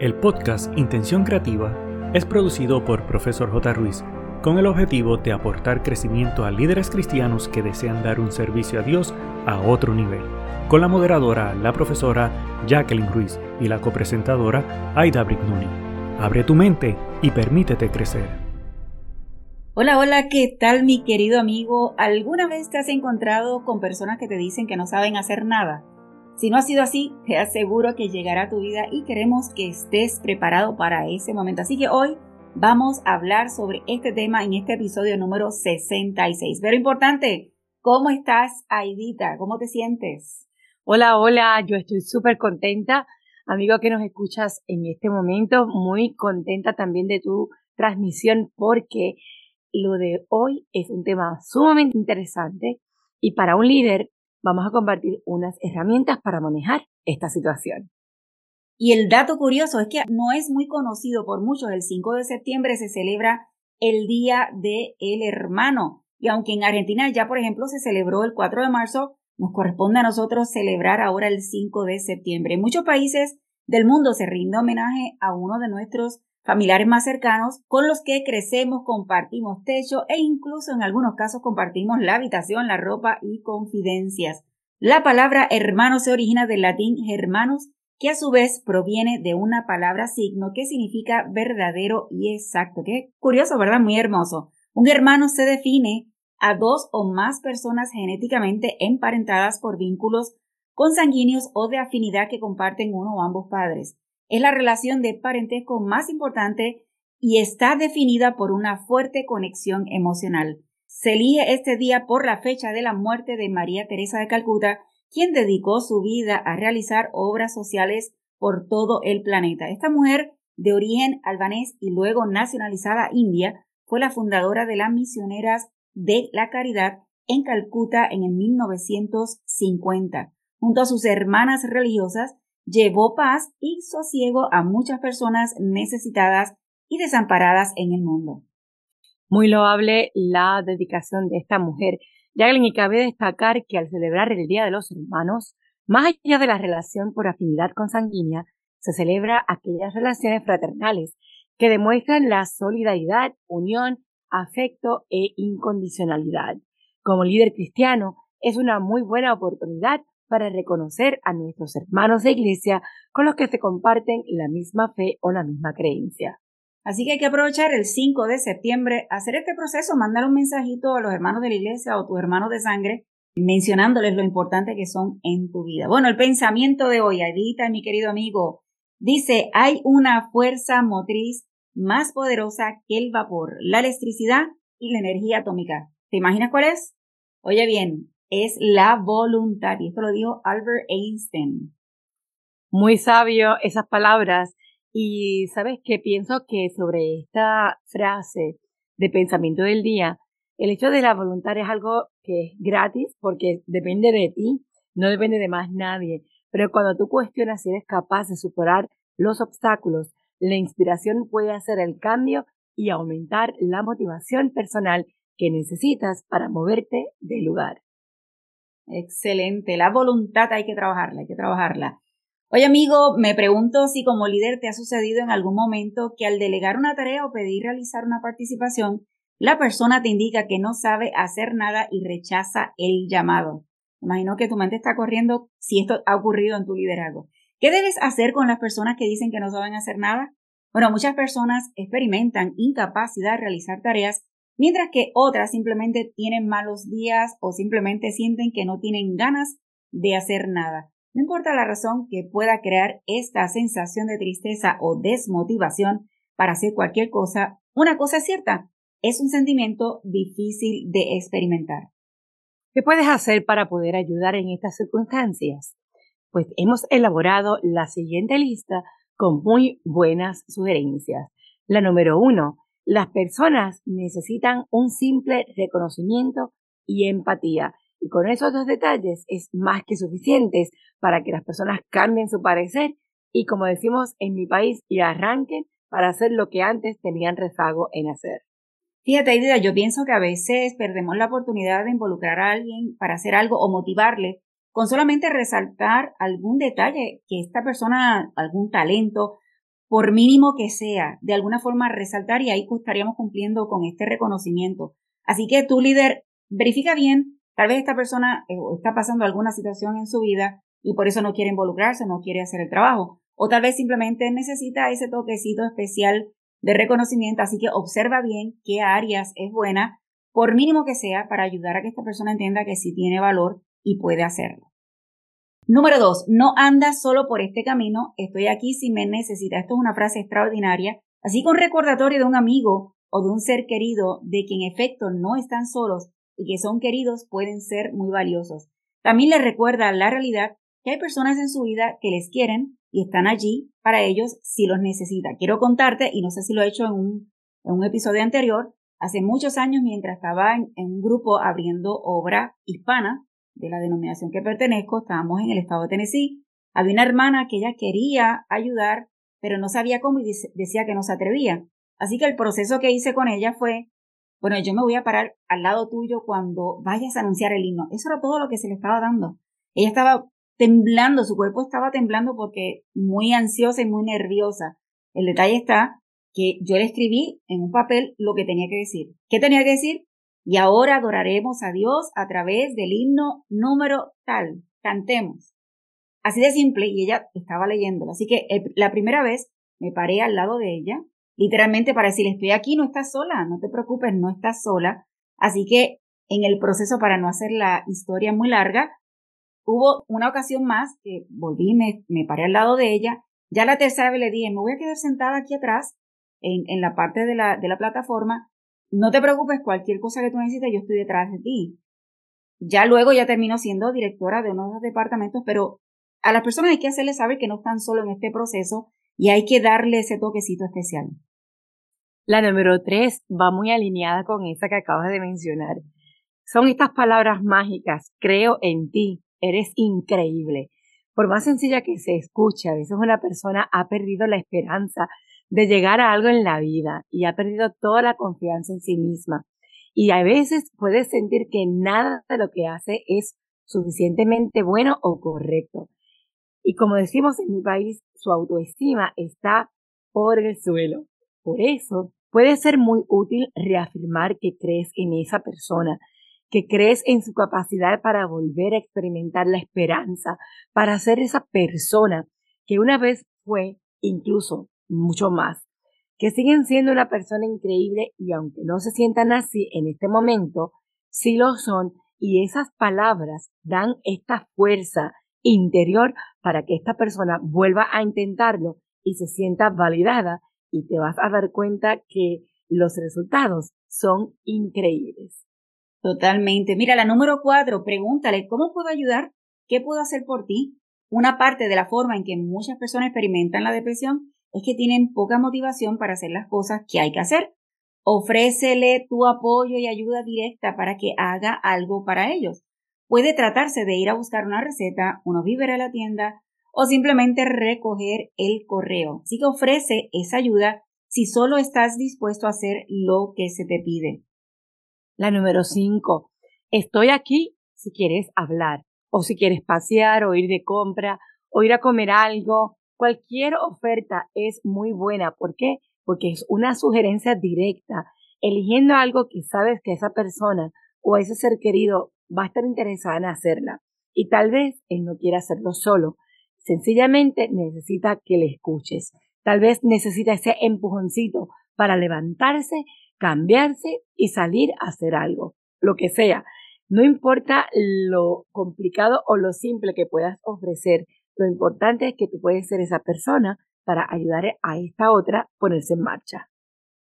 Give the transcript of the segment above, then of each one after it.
El podcast Intención Creativa es producido por Profesor J. Ruiz con el objetivo de aportar crecimiento a líderes cristianos que desean dar un servicio a Dios a otro nivel, con la moderadora, la profesora Jacqueline Ruiz y la copresentadora Aida Brignoni. Abre tu mente y permítete crecer. Hola, hola, ¿qué tal mi querido amigo? ¿Alguna vez te has encontrado con personas que te dicen que no saben hacer nada? Si no ha sido así, te aseguro que llegará a tu vida y queremos que estés preparado para ese momento. Así que hoy vamos a hablar sobre este tema en este episodio número 66. Pero importante, ¿cómo estás, Aidita? ¿Cómo te sientes? Hola, hola, yo estoy súper contenta. Amigo que nos escuchas en este momento, muy contenta también de tu transmisión porque lo de hoy es un tema sumamente interesante y para un líder vamos a compartir unas herramientas para manejar esta situación. Y el dato curioso es que no es muy conocido por muchos. El 5 de septiembre se celebra el Día del el Hermano. Y aunque en Argentina ya, por ejemplo, se celebró el 4 de marzo, nos corresponde a nosotros celebrar ahora el 5 de septiembre. En muchos países del mundo se rinde homenaje a uno de nuestros familiares más cercanos con los que crecemos, compartimos techo e incluso en algunos casos compartimos la habitación, la ropa y confidencias. La palabra hermano se origina del latín hermanos, que a su vez proviene de una palabra signo que significa verdadero y exacto. Qué curioso, ¿verdad? Muy hermoso. Un hermano se define a dos o más personas genéticamente emparentadas por vínculos consanguíneos o de afinidad que comparten uno o ambos padres es la relación de parentesco más importante y está definida por una fuerte conexión emocional. Se elige este día por la fecha de la muerte de María Teresa de Calcuta, quien dedicó su vida a realizar obras sociales por todo el planeta. Esta mujer, de origen albanés y luego nacionalizada india, fue la fundadora de las misioneras de la caridad en Calcuta en el 1950. Junto a sus hermanas religiosas, llevó paz y sosiego a muchas personas necesitadas y desamparadas en el mundo. Muy loable la dedicación de esta mujer. Jacqueline, y cabe destacar que al celebrar el Día de los Hermanos, más allá de la relación por afinidad consanguínea, se celebra aquellas relaciones fraternales que demuestran la solidaridad, unión, afecto e incondicionalidad. Como líder cristiano, es una muy buena oportunidad para reconocer a nuestros hermanos de iglesia con los que se comparten la misma fe o la misma creencia. Así que hay que aprovechar el 5 de septiembre, hacer este proceso, mandar un mensajito a los hermanos de la iglesia o tus hermanos de sangre, mencionándoles lo importante que son en tu vida. Bueno, el pensamiento de hoy, Adita, mi querido amigo, dice, hay una fuerza motriz más poderosa que el vapor, la electricidad y la energía atómica. ¿Te imaginas cuál es? Oye bien, es la voluntad. Y esto lo dijo Albert Einstein. Muy sabio esas palabras. Y sabes que pienso que sobre esta frase de pensamiento del día, el hecho de la voluntad es algo que es gratis porque depende de ti, no depende de más nadie. Pero cuando tú cuestionas si eres capaz de superar los obstáculos, la inspiración puede hacer el cambio y aumentar la motivación personal que necesitas para moverte del lugar. Excelente. La voluntad hay que trabajarla, hay que trabajarla. Oye amigo, me pregunto si como líder te ha sucedido en algún momento que al delegar una tarea o pedir realizar una participación, la persona te indica que no sabe hacer nada y rechaza el llamado. Imagino que tu mente está corriendo si esto ha ocurrido en tu liderazgo. ¿Qué debes hacer con las personas que dicen que no saben hacer nada? Bueno, muchas personas experimentan incapacidad de realizar tareas mientras que otras simplemente tienen malos días o simplemente sienten que no tienen ganas de hacer nada. No importa la razón que pueda crear esta sensación de tristeza o desmotivación para hacer cualquier cosa, una cosa es cierta, es un sentimiento difícil de experimentar. ¿Qué puedes hacer para poder ayudar en estas circunstancias? Pues hemos elaborado la siguiente lista con muy buenas sugerencias. La número uno, las personas necesitan un simple reconocimiento y empatía. Y con esos dos detalles es más que suficientes para que las personas cambien su parecer y, como decimos en mi país, y arranquen para hacer lo que antes tenían rezago en hacer. Fíjate, Idea, yo pienso que a veces perdemos la oportunidad de involucrar a alguien para hacer algo o motivarle con solamente resaltar algún detalle que esta persona, algún talento por mínimo que sea, de alguna forma resaltar y ahí estaríamos cumpliendo con este reconocimiento. Así que tu líder, verifica bien, tal vez esta persona eh, está pasando alguna situación en su vida y por eso no quiere involucrarse, no quiere hacer el trabajo. O tal vez simplemente necesita ese toquecito especial de reconocimiento, así que observa bien qué áreas es buena, por mínimo que sea, para ayudar a que esta persona entienda que sí tiene valor y puede hacerlo. Número dos, no andas solo por este camino, estoy aquí si me necesita. Esto es una frase extraordinaria, así que un recordatorio de un amigo o de un ser querido de que en efecto no están solos y que son queridos pueden ser muy valiosos. También les recuerda la realidad que hay personas en su vida que les quieren y están allí para ellos si los necesita. Quiero contarte, y no sé si lo he hecho en un episodio anterior, hace muchos años mientras estaba en, un grupo abriendo obra hispana de la denominación que pertenezco, estábamos en el estado de Tennessee, había una hermana que ella quería ayudar, pero no sabía cómo y decía que no se atrevía. Así que el proceso que hice con ella fue, bueno, yo me voy a parar al lado tuyo cuando vayas a anunciar el himno. Eso era todo lo que se le estaba dando. Ella estaba temblando, su cuerpo estaba temblando porque muy ansiosa y muy nerviosa. El detalle está que yo le escribí en un papel lo que tenía que decir. ¿Qué tenía que decir? Y ahora adoraremos a Dios a través del himno número tal. Cantemos. Así de simple, y ella estaba leyéndolo. Así que la primera vez me paré al lado de ella, literalmente para decirle, estoy aquí, no estás sola, no te preocupes, no estás sola. Así que en el proceso, para no hacer la historia muy larga, Hubo una ocasión más que volví, me, me paré al lado de ella. Ya la tercera vez le dije, me voy a quedar sentada aquí atrás, en, en la parte de la, de la plataforma. No te preocupes, cualquier cosa que tú necesites, yo estoy detrás de ti. Ya luego ya terminó siendo directora de uno de los departamentos, pero a las personas hay que hacerles saber que no están solo en este proceso y hay que darle ese toquecito especial. La número tres va muy alineada con esa que acabas de mencionar. Son estas palabras mágicas, creo en ti, eres increíble. Por más sencilla que se escuche, a veces una persona ha perdido la esperanza de llegar a algo en la vida y ha perdido toda la confianza en sí misma. Y a veces puede sentir que nada de lo que hace es suficientemente bueno o correcto. Y como decimos en mi país, su autoestima está por el suelo. Por eso puede ser muy útil reafirmar que crees en esa persona, que crees en su capacidad para volver a experimentar la esperanza, para ser esa persona que una vez fue, incluso mucho más, que siguen siendo una persona increíble y aunque no se sientan así en este momento, sí lo son y esas palabras dan esta fuerza interior para que esta persona vuelva a intentarlo y se sienta validada y te vas a dar cuenta que los resultados son increíbles. Totalmente. Mira, la número cuatro, pregúntale, ¿cómo puedo ayudar? ¿Qué puedo hacer por ti? Una parte de la forma en que muchas personas experimentan la depresión es que tienen poca motivación para hacer las cosas que hay que hacer. Ofrécele tu apoyo y ayuda directa para que haga algo para ellos. Puede tratarse de ir a buscar una receta, unos víveres a la tienda o simplemente recoger el correo. Así que ofrece esa ayuda si solo estás dispuesto a hacer lo que se te pide. La número cinco, estoy aquí si quieres hablar, o si quieres pasear, o ir de compra, o ir a comer algo. Cualquier oferta es muy buena. ¿Por qué? Porque es una sugerencia directa, eligiendo algo que sabes que esa persona o ese ser querido va a estar interesada en hacerla. Y tal vez él no quiera hacerlo solo. Sencillamente necesita que le escuches. Tal vez necesita ese empujoncito para levantarse cambiarse y salir a hacer algo, lo que sea. No importa lo complicado o lo simple que puedas ofrecer, lo importante es que tú puedes ser esa persona para ayudar a esta otra a ponerse en marcha.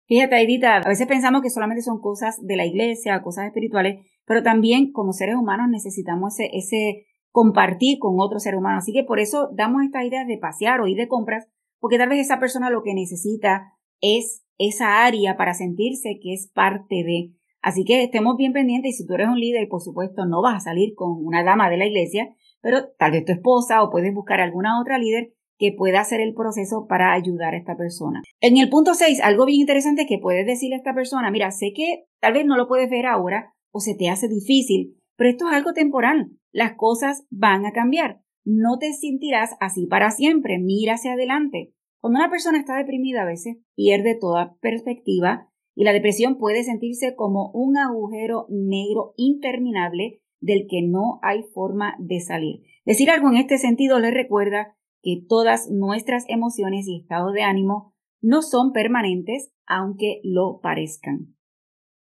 Fíjate, Edita, a veces pensamos que solamente son cosas de la iglesia, cosas espirituales, pero también como seres humanos necesitamos ese, ese compartir con otros seres humanos. Así que por eso damos esta idea de pasear o ir de compras, porque tal vez esa persona lo que necesita es esa área para sentirse que es parte de. Así que estemos bien pendientes y si tú eres un líder, por supuesto, no vas a salir con una dama de la iglesia, pero tal vez tu esposa o puedes buscar alguna otra líder que pueda hacer el proceso para ayudar a esta persona. En el punto 6, algo bien interesante que puedes decirle a esta persona, mira, sé que tal vez no lo puedes ver ahora o se te hace difícil, pero esto es algo temporal. Las cosas van a cambiar. No te sentirás así para siempre. Mira hacia adelante. Cuando una persona está deprimida a veces pierde toda perspectiva y la depresión puede sentirse como un agujero negro interminable del que no hay forma de salir. Decir algo en este sentido le recuerda que todas nuestras emociones y estados de ánimo no son permanentes, aunque lo parezcan.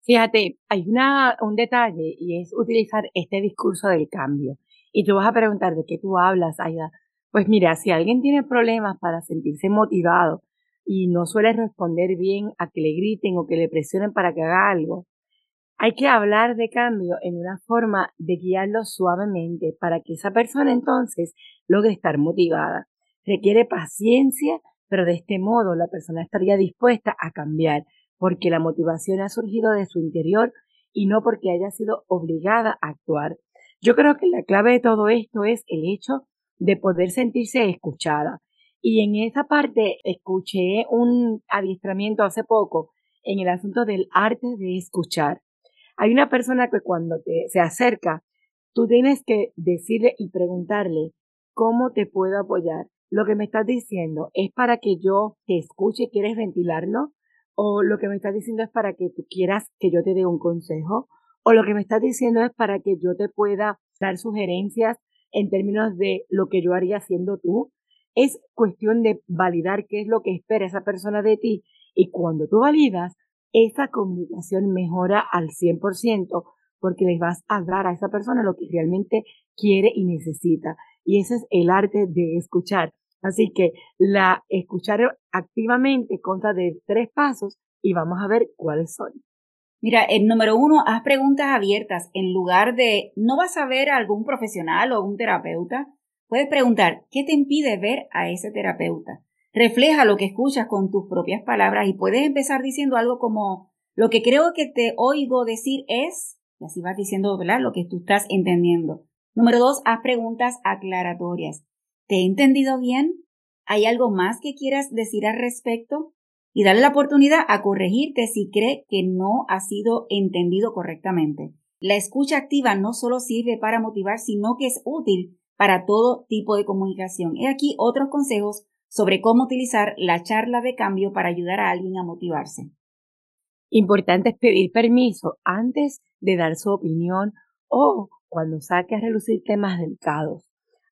Fíjate, hay una, un detalle y es utilizar este discurso del cambio. Y tú vas a preguntar de qué tú hablas, Aida. Pues mira, si alguien tiene problemas para sentirse motivado y no suele responder bien a que le griten o que le presionen para que haga algo, hay que hablar de cambio en una forma de guiarlo suavemente para que esa persona entonces logre estar motivada. Requiere paciencia, pero de este modo la persona estaría dispuesta a cambiar porque la motivación ha surgido de su interior y no porque haya sido obligada a actuar. Yo creo que la clave de todo esto es el hecho de poder sentirse escuchada. Y en esa parte escuché un adiestramiento hace poco en el asunto del arte de escuchar. Hay una persona que cuando te, se acerca, tú tienes que decirle y preguntarle cómo te puedo apoyar. Lo que me estás diciendo es para que yo te escuche, ¿quieres ventilarlo? O lo que me estás diciendo es para que tú quieras que yo te dé un consejo. O lo que me estás diciendo es para que yo te pueda dar sugerencias en términos de lo que yo haría siendo tú. Es cuestión de validar qué es lo que espera esa persona de ti. Y cuando tú validas, esa comunicación mejora al 100% porque les vas a dar a esa persona lo que realmente quiere y necesita. Y ese es el arte de escuchar. Así que la escuchar activamente consta de tres pasos y vamos a ver cuáles son. Mira, el número uno, haz preguntas abiertas. En lugar de no vas a ver a algún profesional o un terapeuta, puedes preguntar, ¿qué te impide ver a ese terapeuta? Refleja lo que escuchas con tus propias palabras y puedes empezar diciendo algo como lo que creo que te oigo decir es, y así vas diciendo. Lo que tú estás entendiendo. Número dos, haz preguntas aclaratorias. ¿Te he entendido bien? ¿Hay algo más que quieras decir al respecto? Y dale la oportunidad a corregirte si cree que no ha sido entendido correctamente. La escucha activa no solo sirve para motivar, sino que es útil para todo tipo de comunicación. He aquí otros consejos sobre cómo utilizar la charla de cambio para ayudar a alguien a motivarse. Importante es pedir permiso antes de dar su opinión o cuando saque a relucir temas delicados.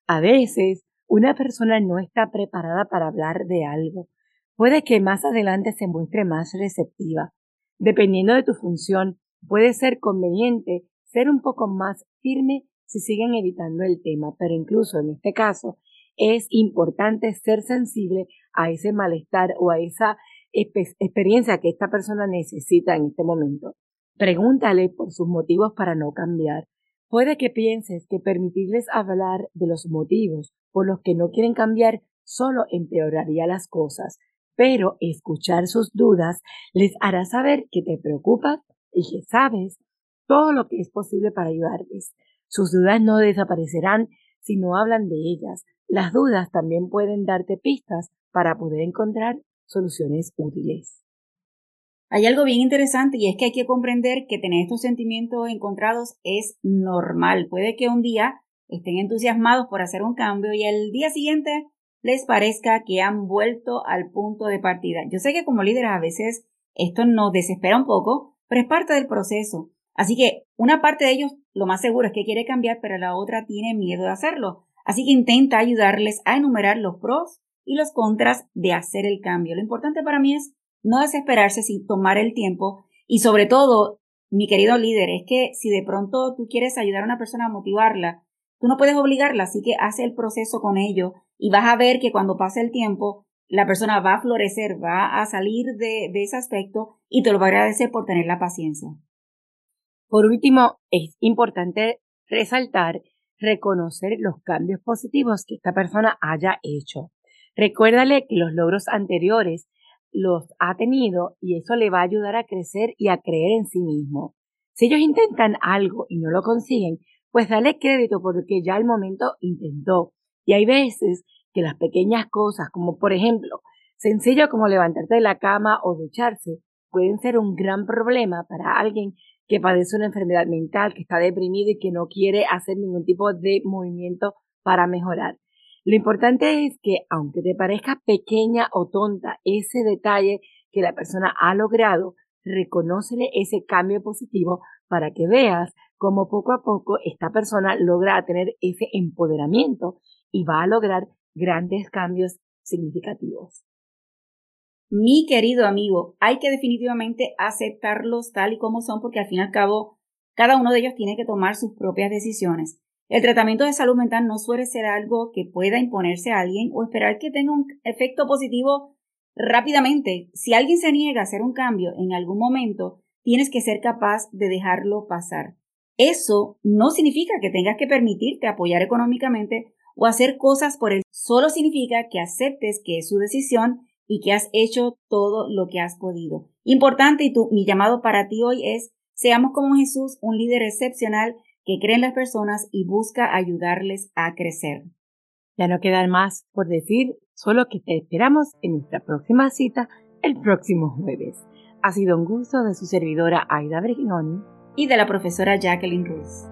A veces una persona no está preparada para hablar de algo. Puede que más adelante se muestre más receptiva. Dependiendo de tu función, puede ser conveniente ser un poco más firme si siguen evitando el tema, pero incluso en este caso es importante ser sensible a ese malestar o a esa experiencia que esta persona necesita en este momento. Pregúntale por sus motivos para no cambiar. Puede que pienses que permitirles hablar de los motivos por los que no quieren cambiar solo empeoraría las cosas, pero escuchar sus dudas les hará saber que te preocupas y que sabes todo lo que es posible para ayudarles. Sus dudas no desaparecerán si no hablan de ellas, las dudas también pueden darte pistas para poder encontrar soluciones útiles. Hay algo bien interesante y es que hay que comprender que tener estos sentimientos encontrados es normal. Puede que un día estén entusiasmados por hacer un cambio y el día siguiente les parezca que han vuelto al punto de partida. Yo sé que como líderes a veces esto nos desespera un poco, pero es parte del proceso. Así que una parte de ellos lo más seguro es que quiere cambiar, pero la otra tiene miedo de hacerlo. Así que intenta ayudarles a enumerar los pros y los contras de hacer el cambio. Lo importante para mí es no desesperarse sin tomar el tiempo y sobre todo, mi querido líder, es que si de pronto tú quieres ayudar a una persona a motivarla, tú no puedes obligarla, así que hace el proceso con ello y vas a ver que cuando pase el tiempo, la persona va a florecer, va a salir de, de ese aspecto y te lo va a agradecer por tener la paciencia. Por último, es importante resaltar reconocer los cambios positivos que esta persona haya hecho. Recuérdale que los logros anteriores los ha tenido y eso le va a ayudar a crecer y a creer en sí mismo. Si ellos intentan algo y no lo consiguen, pues dale crédito porque ya al momento intentó. Y hay veces que las pequeñas cosas, como por ejemplo, sencillo como levantarte de la cama o ducharse, pueden ser un gran problema para alguien que padece una enfermedad mental, que está deprimido y que no quiere hacer ningún tipo de movimiento para mejorar. Lo importante es que, aunque te parezca pequeña o tonta ese detalle que la persona ha logrado, reconócele ese cambio positivo para que veas cómo poco a poco esta persona logra tener ese empoderamiento y va a lograr grandes cambios significativos. Mi querido amigo, hay que definitivamente aceptarlos tal y como son porque al fin y al cabo cada uno de ellos tiene que tomar sus propias decisiones. El tratamiento de salud mental no suele ser algo que pueda imponerse a alguien o esperar que tenga un efecto positivo rápidamente. Si alguien se niega a hacer un cambio en algún momento, tienes que ser capaz de dejarlo pasar. Eso no significa que tengas que permitirte apoyar económicamente o hacer cosas por él. Solo significa que aceptes que es su decisión y que has hecho todo lo que has podido. Importante y tu, mi llamado para ti hoy es seamos como Jesús, un líder excepcional que cree en las personas y busca ayudarles a crecer. Ya no queda más por decir, solo que te esperamos en nuestra próxima cita el próximo jueves. Ha sido un gusto de su servidora Aida Brignoni y de la profesora Jacqueline Ruiz.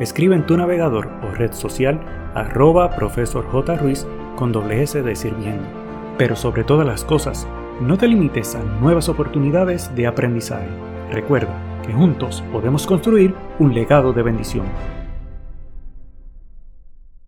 escribe en tu navegador o red social arroba profesor J. Ruiz con doble S de sirviendo. Pero sobre todas las cosas, no te limites a nuevas oportunidades de aprendizaje. Recuerda que juntos podemos construir un legado de bendición.